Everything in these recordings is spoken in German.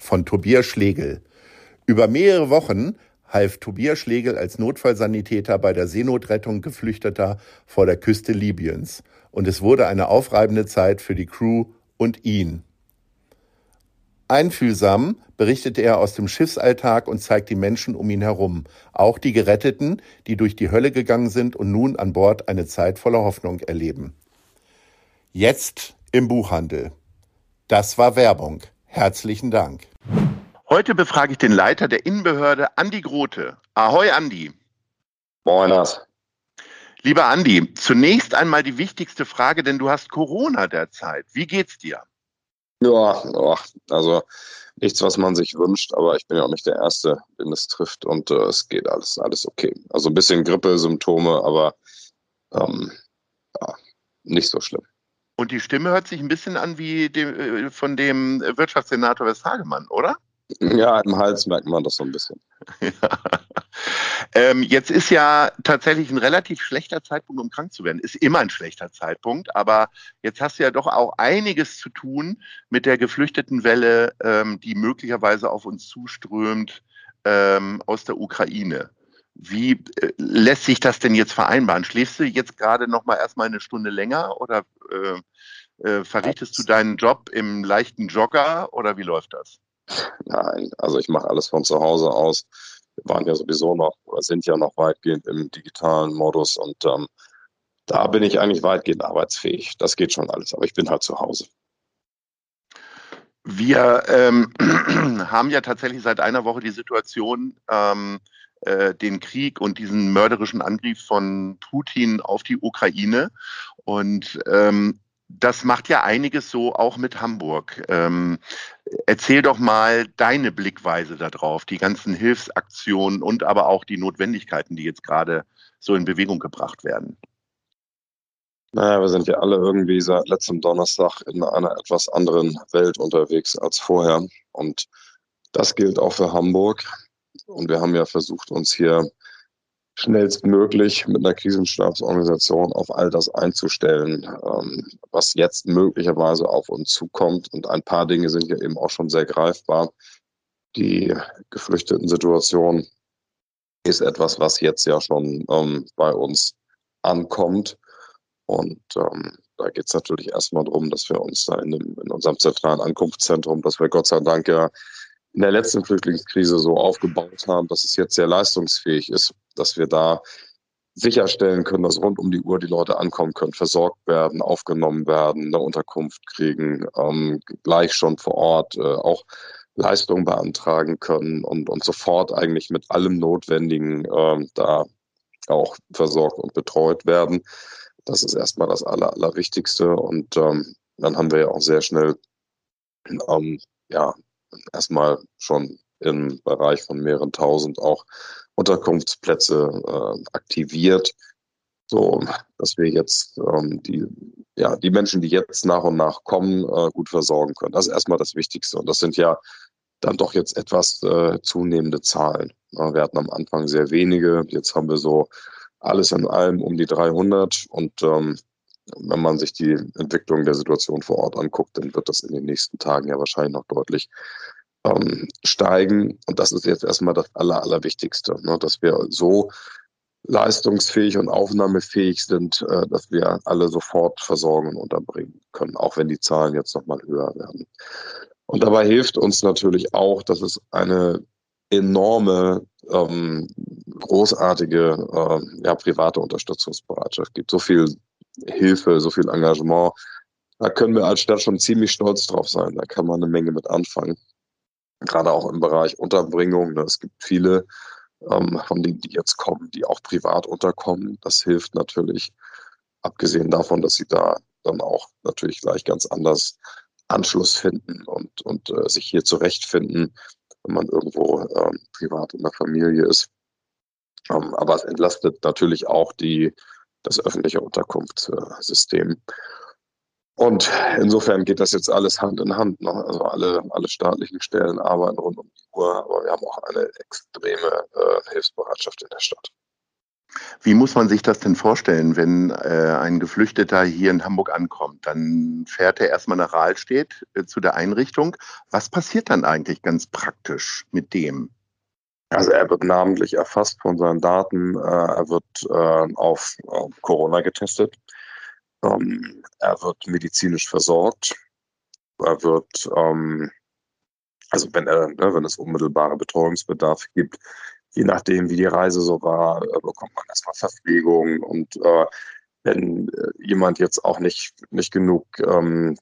von Tobias Schlegel. Über mehrere Wochen half Tobias Schlegel als Notfallsanitäter bei der Seenotrettung Geflüchteter vor der Küste Libyens. Und es wurde eine aufreibende Zeit für die Crew und ihn. Einfühlsam berichtet er aus dem Schiffsalltag und zeigt die Menschen um ihn herum, auch die Geretteten, die durch die Hölle gegangen sind und nun an Bord eine Zeit voller Hoffnung erleben. Jetzt im Buchhandel. Das war Werbung. Herzlichen Dank. Heute befrage ich den Leiter der Innenbehörde, Andi Grote. Ahoi, Andi. Moiners. Lieber Andi, zunächst einmal die wichtigste Frage, denn du hast Corona derzeit. Wie geht's dir? Ja, also nichts, was man sich wünscht, aber ich bin ja auch nicht der Erste, den es trifft und äh, es geht alles, alles okay. Also ein bisschen Grippesymptome, aber ähm, ja, nicht so schlimm. Und die Stimme hört sich ein bisschen an wie dem, äh, von dem Wirtschaftssenator Westhagemann, oder? Ja, im Hals merkt man das so ein bisschen. Ja. Ähm, jetzt ist ja tatsächlich ein relativ schlechter Zeitpunkt, um krank zu werden. Ist immer ein schlechter Zeitpunkt, aber jetzt hast du ja doch auch einiges zu tun mit der Geflüchtetenwelle, ähm, die möglicherweise auf uns zuströmt ähm, aus der Ukraine. Wie äh, lässt sich das denn jetzt vereinbaren? Schläfst du jetzt gerade noch mal erstmal eine Stunde länger oder äh, äh, verrichtest du deinen Job im leichten Jogger oder wie läuft das? Nein, also ich mache alles von zu Hause aus. Wir waren ja sowieso noch oder sind ja noch weitgehend im digitalen Modus und ähm, da bin ich eigentlich weitgehend arbeitsfähig. Das geht schon alles, aber ich bin halt zu Hause. Wir ähm, haben ja tatsächlich seit einer Woche die Situation, ähm, äh, den Krieg und diesen mörderischen Angriff von Putin auf die Ukraine. Und ähm, das macht ja einiges so auch mit Hamburg. Ähm, erzähl doch mal deine Blickweise darauf, die ganzen Hilfsaktionen und aber auch die Notwendigkeiten, die jetzt gerade so in Bewegung gebracht werden. Naja, wir sind ja alle irgendwie seit letztem Donnerstag in einer etwas anderen Welt unterwegs als vorher. Und das gilt auch für Hamburg. Und wir haben ja versucht, uns hier schnellstmöglich mit einer Krisenstabsorganisation auf all das einzustellen, ähm, was jetzt möglicherweise auf uns zukommt. Und ein paar Dinge sind ja eben auch schon sehr greifbar. Die geflüchteten Situation ist etwas, was jetzt ja schon ähm, bei uns ankommt. Und ähm, da geht es natürlich erstmal darum, dass wir uns da in, dem, in unserem zentralen Ankunftszentrum, dass wir Gott sei Dank ja in der letzten Flüchtlingskrise so aufgebaut haben, dass es jetzt sehr leistungsfähig ist, dass wir da sicherstellen können, dass rund um die Uhr die Leute ankommen können, versorgt werden, aufgenommen werden, eine Unterkunft kriegen, ähm, gleich schon vor Ort äh, auch Leistungen beantragen können und, und sofort eigentlich mit allem Notwendigen äh, da auch versorgt und betreut werden. Das ist erstmal das Aller, Allerwichtigste. Und ähm, dann haben wir ja auch sehr schnell ähm, ja, erstmal schon im Bereich von mehreren tausend auch Unterkunftsplätze äh, aktiviert, so dass wir jetzt ähm, die, ja, die Menschen, die jetzt nach und nach kommen, äh, gut versorgen können. Das ist erstmal das Wichtigste. Und das sind ja dann doch jetzt etwas äh, zunehmende Zahlen. Wir hatten am Anfang sehr wenige, jetzt haben wir so alles in allem um die 300 und ähm, wenn man sich die Entwicklung der Situation vor Ort anguckt, dann wird das in den nächsten Tagen ja wahrscheinlich noch deutlich ähm, steigen. Und das ist jetzt erstmal das Aller, Allerwichtigste, ne? dass wir so leistungsfähig und aufnahmefähig sind, äh, dass wir alle sofort versorgen und unterbringen können, auch wenn die Zahlen jetzt nochmal höher werden. Und dabei hilft uns natürlich auch, dass es eine enorme, ähm, großartige äh, ja, private Unterstützungsbereitschaft gibt. So viel Hilfe, so viel Engagement. Da können wir als Stadt schon ziemlich stolz drauf sein. Da kann man eine Menge mit anfangen. gerade auch im Bereich Unterbringung. Ne, es gibt viele ähm, von denen, die jetzt kommen, die auch privat unterkommen. Das hilft natürlich, abgesehen davon, dass sie da dann auch natürlich gleich ganz anders Anschluss finden und, und äh, sich hier zurechtfinden, wenn man irgendwo ähm, privat in der Familie ist. Ähm, aber es entlastet natürlich auch die, das öffentliche Unterkunftssystem. Und insofern geht das jetzt alles Hand in Hand. Ne? Also alle, alle staatlichen Stellen arbeiten rund um die Uhr, aber wir haben auch eine extreme äh, Hilfsbereitschaft in der Stadt. Wie muss man sich das denn vorstellen, wenn äh, ein Geflüchteter hier in Hamburg ankommt? Dann fährt er erstmal nach Rahlstedt äh, zu der Einrichtung. Was passiert dann eigentlich ganz praktisch mit dem? Also er wird namentlich erfasst von seinen Daten. Äh, er wird äh, auf Corona getestet. Ähm, er wird medizinisch versorgt. Er wird, ähm, also wenn, er, ne, wenn es unmittelbare Betreuungsbedarf gibt, je nachdem, wie die Reise so war, äh, bekommt man erstmal Verpflegung und äh, wenn jemand jetzt auch nicht, nicht genug ähm,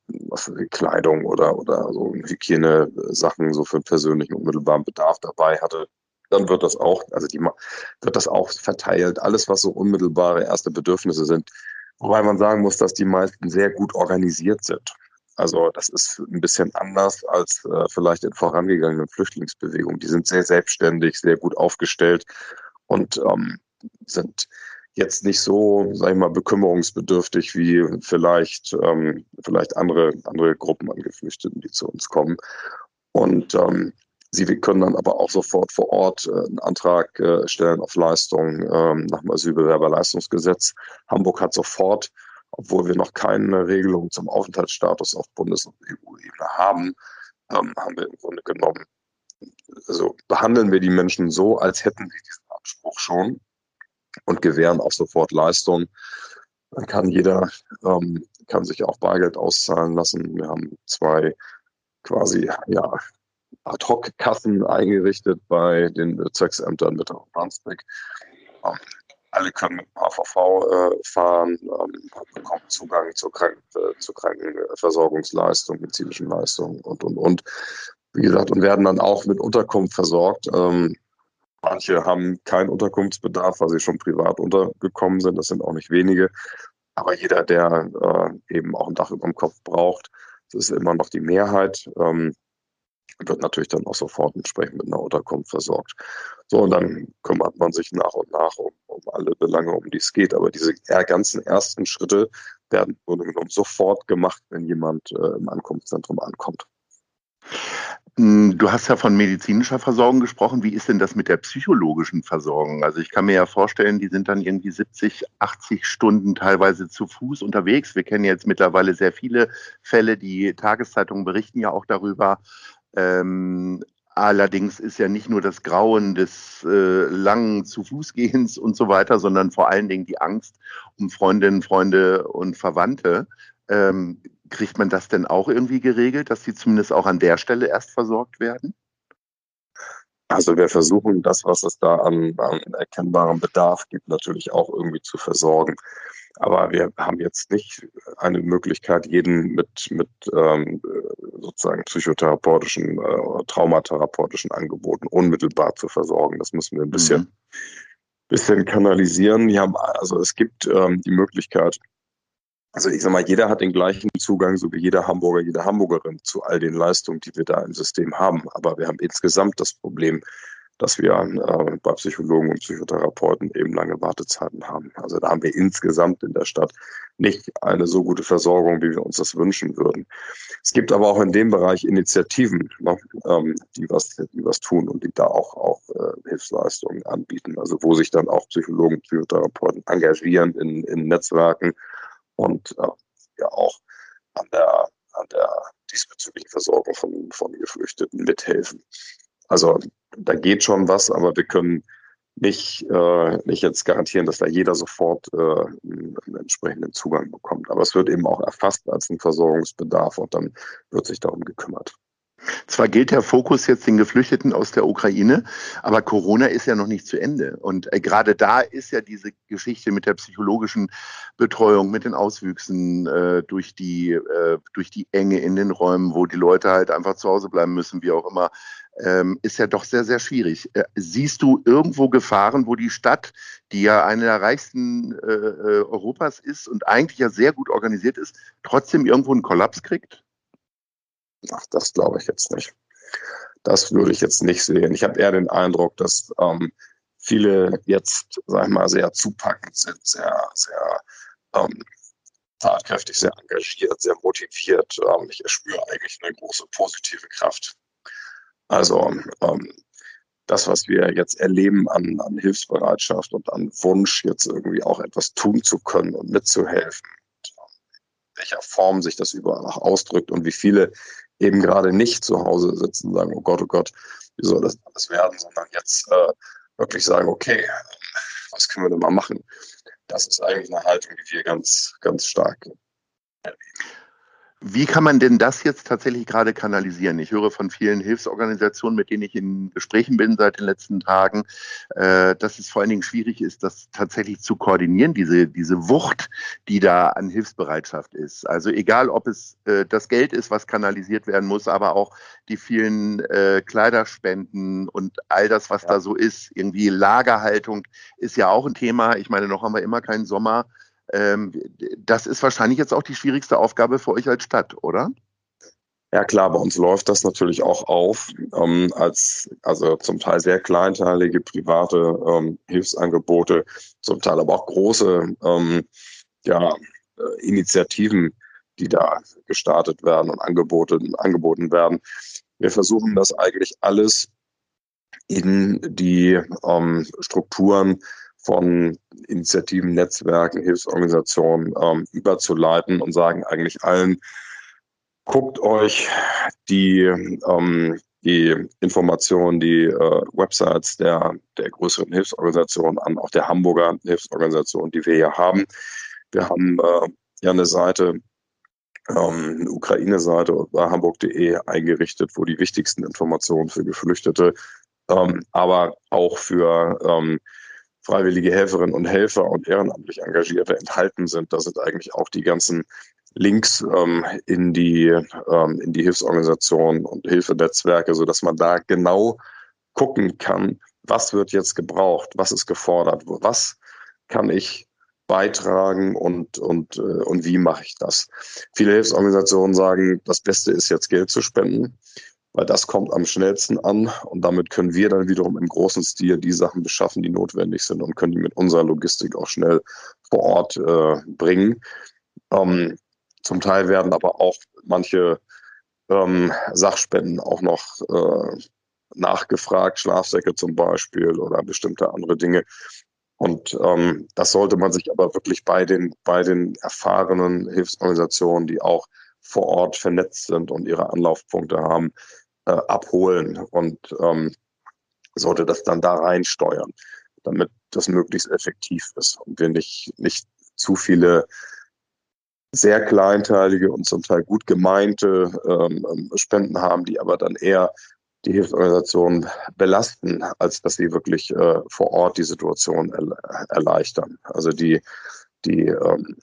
Kleidung oder, oder so Hygienesachen so für persönlichen unmittelbaren Bedarf dabei hatte, dann wird das auch, also die wird das auch verteilt. Alles, was so unmittelbare erste Bedürfnisse sind, Wobei man sagen muss, dass die meisten sehr gut organisiert sind. Also das ist ein bisschen anders als äh, vielleicht in vorangegangenen Flüchtlingsbewegungen. Die sind sehr selbstständig, sehr gut aufgestellt und ähm, sind jetzt nicht so, sag ich mal, bekümmerungsbedürftig wie vielleicht, ähm, vielleicht andere, andere Gruppen an Geflüchteten, die zu uns kommen. Und ähm, Sie können dann aber auch sofort vor Ort äh, einen Antrag äh, stellen auf Leistung ähm, nach dem Asylbewerberleistungsgesetz. Hamburg hat sofort, obwohl wir noch keine Regelung zum Aufenthaltsstatus auf Bundes- und EU-Ebene haben, ähm, haben wir im Grunde genommen, also behandeln wir die Menschen so, als hätten sie diesen Anspruch schon und gewähren auch sofort Leistung. Dann kann jeder, ähm, kann sich auch Bargeld auszahlen lassen. Wir haben zwei quasi, ja, Ad-Hoc-Kassen eingerichtet bei den Bezirksämtern und Brunswick. Ähm, alle können mit dem AVV äh, fahren, ähm, bekommen Zugang zur, Kranken, äh, zur Krankenversorgungsleistung, medizinischen Leistungen und, und, und. Wie gesagt, und werden dann auch mit Unterkunft versorgt. Ähm, manche haben keinen Unterkunftsbedarf, weil sie schon privat untergekommen sind. Das sind auch nicht wenige. Aber jeder, der äh, eben auch ein Dach über dem Kopf braucht, das ist immer noch die Mehrheit. Ähm, wird natürlich dann auch sofort entsprechend mit einer Unterkunft versorgt. So, und dann kümmert man sich nach und nach um, um alle Belange, um die es geht. Aber diese ganzen ersten Schritte werden im Grunde genommen sofort gemacht, wenn jemand äh, im Ankunftszentrum ankommt. Hm, du hast ja von medizinischer Versorgung gesprochen. Wie ist denn das mit der psychologischen Versorgung? Also ich kann mir ja vorstellen, die sind dann irgendwie 70, 80 Stunden teilweise zu Fuß unterwegs. Wir kennen jetzt mittlerweile sehr viele Fälle. Die Tageszeitungen berichten ja auch darüber, ähm, allerdings ist ja nicht nur das Grauen des äh, langen zu Fußgehens und so weiter, sondern vor allen Dingen die Angst um Freundinnen, Freunde und Verwandte. Ähm, kriegt man das denn auch irgendwie geregelt, dass sie zumindest auch an der Stelle erst versorgt werden? Also wir versuchen das, was es da an, an erkennbarem Bedarf gibt, natürlich auch irgendwie zu versorgen. Aber wir haben jetzt nicht eine Möglichkeit, jeden mit, mit ähm, sozusagen psychotherapeutischen äh, traumatherapeutischen Angeboten unmittelbar zu versorgen. Das müssen wir ein bisschen, mhm. bisschen kanalisieren. Wir haben, also es gibt ähm, die Möglichkeit, also ich sag mal, jeder hat den gleichen Zugang, so wie jeder Hamburger, jede Hamburgerin zu all den Leistungen, die wir da im System haben. Aber wir haben insgesamt das Problem, dass wir äh, bei Psychologen und Psychotherapeuten eben lange Wartezeiten haben. Also da haben wir insgesamt in der Stadt nicht eine so gute Versorgung, wie wir uns das wünschen würden. Es gibt aber auch in dem Bereich Initiativen, ne, ähm, die, was, die was tun und die da auch, auch äh, Hilfsleistungen anbieten. Also wo sich dann auch Psychologen, Psychotherapeuten engagieren in, in Netzwerken und äh, ja auch an der, an der diesbezüglichen Versorgung von, von Geflüchteten mithelfen. Also da geht schon was, aber wir können nicht, äh, nicht jetzt garantieren, dass da jeder sofort äh, einen, entsprechenden Zugang bekommt. Aber es wird eben auch erfasst als ein Versorgungsbedarf und dann wird sich darum gekümmert. Zwar gilt der Fokus jetzt den Geflüchteten aus der Ukraine, aber Corona ist ja noch nicht zu Ende. Und äh, gerade da ist ja diese Geschichte mit der psychologischen Betreuung, mit den Auswüchsen äh, durch, die, äh, durch die Enge in den Räumen, wo die Leute halt einfach zu Hause bleiben müssen, wie auch immer, ähm, ist ja doch sehr, sehr schwierig. Äh, siehst du irgendwo Gefahren, wo die Stadt, die ja eine der reichsten äh, äh, Europas ist und eigentlich ja sehr gut organisiert ist, trotzdem irgendwo einen Kollaps kriegt? Ach, das glaube ich jetzt nicht. Das würde ich jetzt nicht sehen. Ich habe eher den Eindruck, dass ähm, viele jetzt, sag ich mal, sehr zupackend sind, sehr, sehr ähm, tatkräftig, sehr engagiert, sehr motiviert. Ähm, ich spüre eigentlich eine große positive Kraft. Also ähm, das, was wir jetzt erleben an, an Hilfsbereitschaft und an Wunsch, jetzt irgendwie auch etwas tun zu können und mitzuhelfen, welcher Form sich das überall auch ausdrückt und wie viele eben gerade nicht zu Hause sitzen und sagen, oh Gott, oh Gott, wie soll das alles werden, sondern jetzt äh, wirklich sagen, okay, was können wir denn mal machen? Das ist eigentlich eine Haltung, die wir ganz, ganz stark erleben. Wie kann man denn das jetzt tatsächlich gerade kanalisieren? Ich höre von vielen Hilfsorganisationen, mit denen ich in Gesprächen bin seit den letzten Tagen, äh, dass es vor allen Dingen schwierig ist, das tatsächlich zu koordinieren, diese, diese Wucht, die da an Hilfsbereitschaft ist. Also egal, ob es äh, das Geld ist, was kanalisiert werden muss, aber auch die vielen äh, Kleiderspenden und all das, was ja. da so ist. Irgendwie Lagerhaltung ist ja auch ein Thema. Ich meine, noch haben wir immer keinen Sommer. Ähm, das ist wahrscheinlich jetzt auch die schwierigste Aufgabe für euch als Stadt, oder? Ja klar, bei uns läuft das natürlich auch auf ähm, als also zum Teil sehr kleinteilige private ähm, Hilfsangebote, zum Teil aber auch große ähm, ja, äh, Initiativen, die da gestartet werden und angeboten, angeboten werden. Wir versuchen das eigentlich alles in die ähm, Strukturen von Initiativen, Netzwerken, Hilfsorganisationen ähm, überzuleiten und sagen eigentlich allen, guckt euch die, ähm, die Informationen, die äh, Websites der, der größeren Hilfsorganisationen an, auch der Hamburger Hilfsorganisation, die wir hier haben. Wir haben äh, ja eine Seite, ähm, eine Ukraine-Seite bei hamburg.de eingerichtet, wo die wichtigsten Informationen für Geflüchtete, ähm, aber auch für ähm, freiwillige Helferinnen und Helfer und ehrenamtlich Engagierte enthalten sind. Da sind eigentlich auch die ganzen Links ähm, in die ähm, in die Hilfsorganisationen und Hilfenetzwerke, so dass man da genau gucken kann, was wird jetzt gebraucht, was ist gefordert, was kann ich beitragen und und äh, und wie mache ich das? Viele Hilfsorganisationen sagen, das Beste ist jetzt Geld zu spenden weil das kommt am schnellsten an und damit können wir dann wiederum im großen Stil die Sachen beschaffen, die notwendig sind und können die mit unserer Logistik auch schnell vor Ort äh, bringen. Ähm, zum Teil werden aber auch manche ähm, Sachspenden auch noch äh, nachgefragt, Schlafsäcke zum Beispiel oder bestimmte andere Dinge. Und ähm, das sollte man sich aber wirklich bei den, bei den erfahrenen Hilfsorganisationen, die auch vor Ort vernetzt sind und ihre Anlaufpunkte haben, äh, abholen und ähm, sollte das dann da reinsteuern, damit das möglichst effektiv ist und wir nicht, nicht zu viele sehr kleinteilige und zum Teil gut gemeinte ähm, ähm Spenden haben, die aber dann eher die Hilfsorganisation belasten, als dass sie wirklich äh, vor Ort die Situation er erleichtern. Also die, die ähm,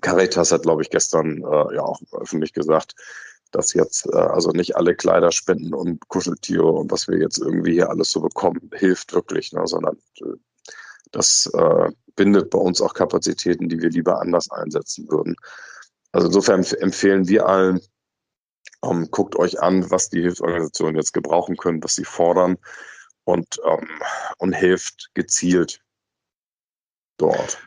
Caritas hat, glaube ich, gestern äh, ja auch öffentlich gesagt, dass jetzt äh, also nicht alle Kleider spenden und Kuscheltiere und was wir jetzt irgendwie hier alles so bekommen, hilft wirklich, ne, sondern äh, das äh, bindet bei uns auch Kapazitäten, die wir lieber anders einsetzen würden. Also insofern empfehlen wir allen, ähm, guckt euch an, was die Hilfsorganisationen jetzt gebrauchen können, was sie fordern und, ähm, und hilft gezielt dort.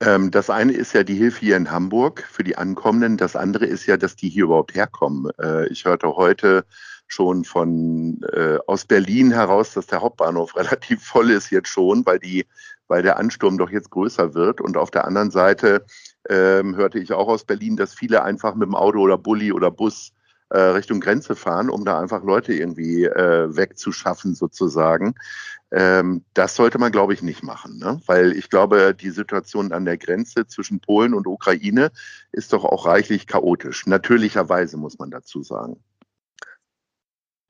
Ähm, das eine ist ja die Hilfe hier in Hamburg für die Ankommenden. Das andere ist ja, dass die hier überhaupt herkommen. Äh, ich hörte heute schon von äh, aus Berlin heraus, dass der Hauptbahnhof relativ voll ist jetzt schon, weil die, weil der Ansturm doch jetzt größer wird. Und auf der anderen Seite ähm, hörte ich auch aus Berlin, dass viele einfach mit dem Auto oder Bulli oder Bus äh, Richtung Grenze fahren, um da einfach Leute irgendwie äh, wegzuschaffen sozusagen. Ähm, das sollte man, glaube ich, nicht machen, ne? weil ich glaube, die Situation an der Grenze zwischen Polen und Ukraine ist doch auch reichlich chaotisch. Natürlicherweise muss man dazu sagen.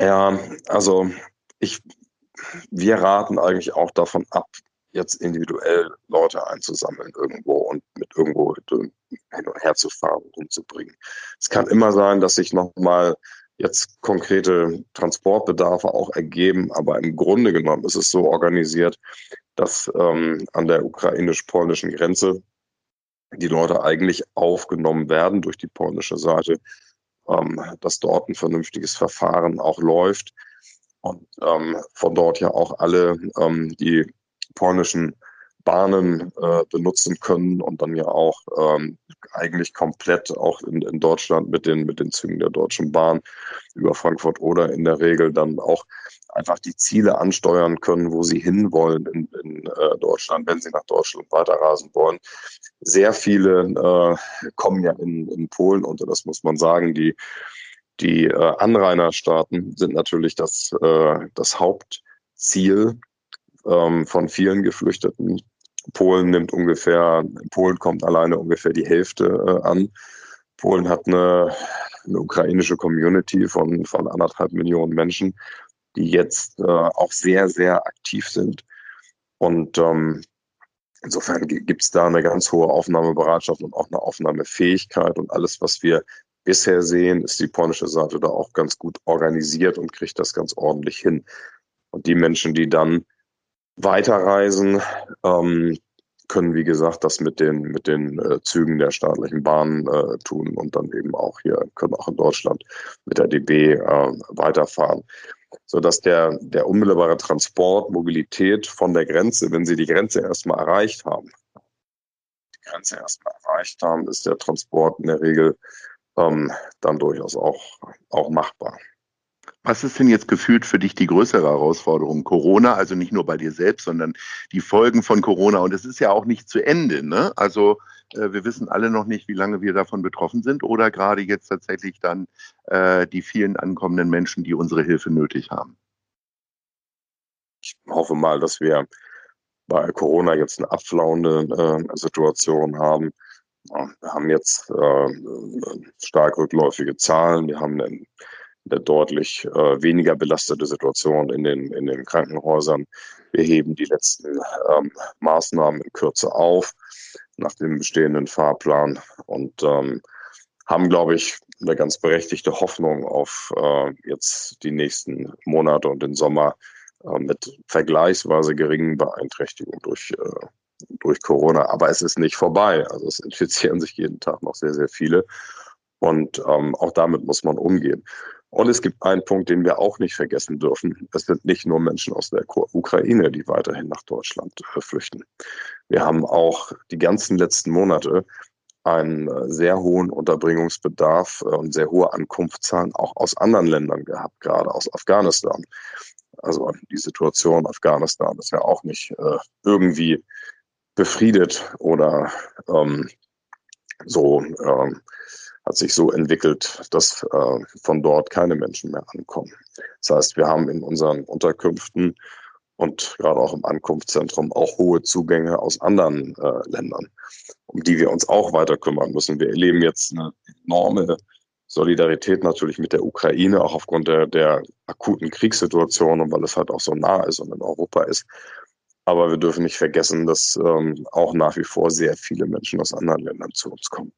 Ja, also ich, wir raten eigentlich auch davon ab, jetzt individuell Leute einzusammeln irgendwo und mit irgendwo hin und her zu fahren und umzubringen. Es kann immer sein, dass sich nochmal jetzt konkrete Transportbedarfe auch ergeben, aber im Grunde genommen ist es so organisiert, dass ähm, an der ukrainisch-polnischen Grenze die Leute eigentlich aufgenommen werden durch die polnische Seite, ähm, dass dort ein vernünftiges Verfahren auch läuft und ähm, von dort ja auch alle ähm, die polnischen Bahnen äh, benutzen können und dann ja auch ähm, eigentlich komplett auch in, in Deutschland mit den, mit den Zügen der Deutschen Bahn über Frankfurt oder in der Regel dann auch einfach die Ziele ansteuern können, wo sie hinwollen in, in äh, Deutschland, wenn sie nach Deutschland weiterreisen wollen. Sehr viele äh, kommen ja in, in Polen und das muss man sagen, die, die äh, Anrainerstaaten sind natürlich das, äh, das Hauptziel ähm, von vielen Geflüchteten. Polen nimmt ungefähr, Polen kommt alleine ungefähr die Hälfte äh, an. Polen hat eine, eine ukrainische Community von, von anderthalb Millionen Menschen, die jetzt äh, auch sehr, sehr aktiv sind. Und ähm, insofern gibt es da eine ganz hohe Aufnahmebereitschaft und auch eine Aufnahmefähigkeit. Und alles, was wir bisher sehen, ist die polnische Seite da auch ganz gut organisiert und kriegt das ganz ordentlich hin. Und die Menschen, die dann weiterreisen, ähm, können, wie gesagt, das mit den, mit den äh, Zügen der staatlichen Bahn äh, tun und dann eben auch hier, können auch in Deutschland mit der DB äh, weiterfahren. Sodass der, der unmittelbare Transport, Mobilität von der Grenze, wenn Sie die Grenze erstmal erreicht haben, die Grenze erstmal erreicht haben, ist der Transport in der Regel ähm, dann durchaus auch, auch machbar. Was ist denn jetzt gefühlt für dich die größere Herausforderung? Corona, also nicht nur bei dir selbst, sondern die Folgen von Corona. Und es ist ja auch nicht zu Ende. Ne? Also äh, wir wissen alle noch nicht, wie lange wir davon betroffen sind oder gerade jetzt tatsächlich dann äh, die vielen ankommenden Menschen, die unsere Hilfe nötig haben. Ich hoffe mal, dass wir bei Corona jetzt eine abflauende äh, Situation haben. Wir haben jetzt äh, stark rückläufige Zahlen. Wir haben einen eine deutlich äh, weniger belastete Situation in den, in den Krankenhäusern. Wir heben die letzten ähm, Maßnahmen in Kürze auf nach dem bestehenden Fahrplan und ähm, haben, glaube ich, eine ganz berechtigte Hoffnung auf äh, jetzt die nächsten Monate und den Sommer äh, mit vergleichsweise geringen Beeinträchtigungen durch, äh, durch Corona. Aber es ist nicht vorbei. Also es infizieren sich jeden Tag noch sehr, sehr viele. Und ähm, auch damit muss man umgehen. Und es gibt einen Punkt, den wir auch nicht vergessen dürfen. Es sind nicht nur Menschen aus der Ukraine, die weiterhin nach Deutschland äh, flüchten. Wir haben auch die ganzen letzten Monate einen äh, sehr hohen Unterbringungsbedarf äh, und sehr hohe Ankunftszahlen auch aus anderen Ländern gehabt, gerade aus Afghanistan. Also die Situation in Afghanistan ist ja auch nicht irgendwie befriedet oder ähm, so ähm, hat sich so entwickelt, dass äh, von dort keine Menschen mehr ankommen. Das heißt, wir haben in unseren Unterkünften und gerade auch im Ankunftszentrum auch hohe Zugänge aus anderen äh, Ländern, um die wir uns auch weiter kümmern müssen. Wir erleben jetzt eine enorme Solidarität natürlich mit der Ukraine, auch aufgrund der, der akuten Kriegssituation und weil es halt auch so nah ist und in Europa ist. Aber wir dürfen nicht vergessen, dass ähm, auch nach wie vor sehr viele Menschen aus anderen Ländern zu uns kommen.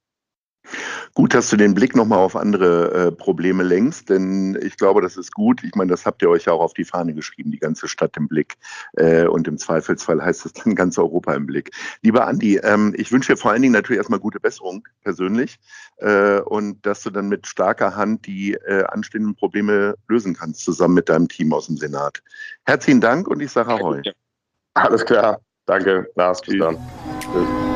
Gut, dass du den Blick nochmal auf andere äh, Probleme lenkst, denn ich glaube, das ist gut. Ich meine, das habt ihr euch ja auch auf die Fahne geschrieben, die ganze Stadt im Blick. Äh, und im Zweifelsfall heißt es dann ganz Europa im Blick. Lieber Andi, ähm, ich wünsche dir vor allen Dingen natürlich erstmal gute Besserung persönlich äh, und dass du dann mit starker Hand die äh, anstehenden Probleme lösen kannst, zusammen mit deinem Team aus dem Senat. Herzlichen Dank und ich sage Ahoi. Alles klar. Danke, Lars. Bis dann. Tschüss.